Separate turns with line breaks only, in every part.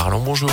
Marlon, bonjour.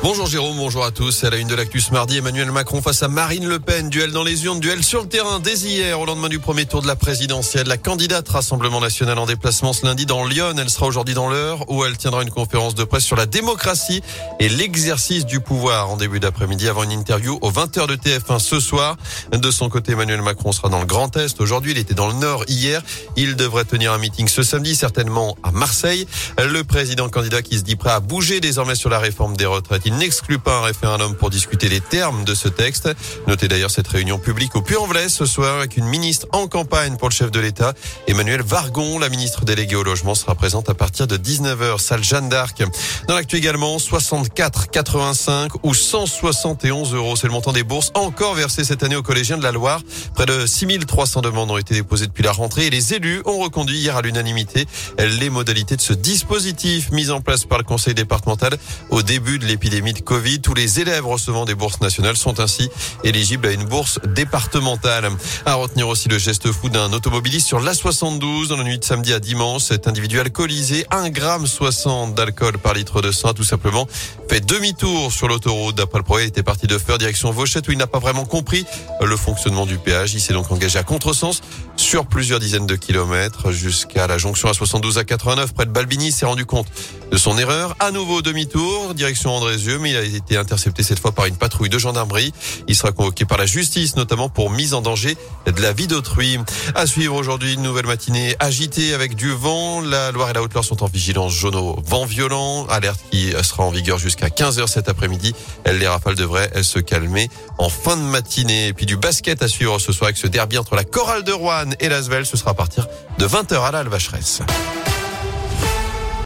Bonjour Jérôme, bonjour à tous. À la une de l'actus mardi, Emmanuel Macron face à Marine Le Pen. Duel dans les urnes, duel sur le terrain dès hier au lendemain du premier tour de la présidentielle. La candidate Rassemblement National en déplacement ce lundi dans Lyon. Elle sera aujourd'hui dans l'heure où elle tiendra une conférence de presse sur la démocratie et l'exercice du pouvoir en début d'après-midi avant une interview aux 20h de TF1 ce soir. De son côté, Emmanuel Macron sera dans le Grand Est. Aujourd'hui, il était dans le Nord hier. Il devrait tenir un meeting ce samedi, certainement à Marseille. Le président candidat qui se dit prêt à bouger désormais sur la réforme des retraites il n'exclut pas un référendum pour discuter les termes de ce texte. Notez d'ailleurs cette réunion publique au Puy-en-Velay ce soir avec une ministre en campagne pour le chef de l'État. Emmanuel Vargon, la ministre déléguée au logement, sera présente à partir de 19h, salle Jeanne d'Arc. Dans l'actu également, 64, 85 ou 171 euros. C'est le montant des bourses encore versées cette année aux collégiens de la Loire. Près de 6300 demandes ont été déposées depuis la rentrée et les élus ont reconduit hier à l'unanimité les modalités de ce dispositif mis en place par le conseil départemental au début de l'épidémie de Covid. Tous les élèves recevant des bourses nationales sont ainsi éligibles à une bourse départementale. À retenir aussi le geste fou d'un automobiliste sur l'A72 dans la nuit de samedi à dimanche. Cet individu alcoolisé, 1 gramme 60 d'alcool par litre de sang, tout simplement fait demi-tour sur l'autoroute. D'après le projet, il était parti de Feur direction Vauchette où il n'a pas vraiment compris le fonctionnement du péage. Il s'est donc engagé à contresens sur plusieurs dizaines de kilomètres jusqu'à la jonction A72 à 89 près de Balbini. s'est rendu compte de son erreur. À nouveau demi-tour, direction Andrézieux, mais il a été intercepté cette fois par une patrouille de gendarmerie. Il sera convoqué par la justice, notamment pour mise en danger de la vie d'autrui. À suivre aujourd'hui, une nouvelle matinée agitée avec du vent. La Loire et la Haute-Loire sont en vigilance jaune au vent violent. Alerte qui sera en vigueur jusqu'à 15h cet après-midi. Les rafales devraient se calmer en fin de matinée. Et puis du basket à suivre ce soir avec ce derby entre la Chorale de Rouen et l'Asvel. Ce sera à partir de 20h à la Alvacheresse.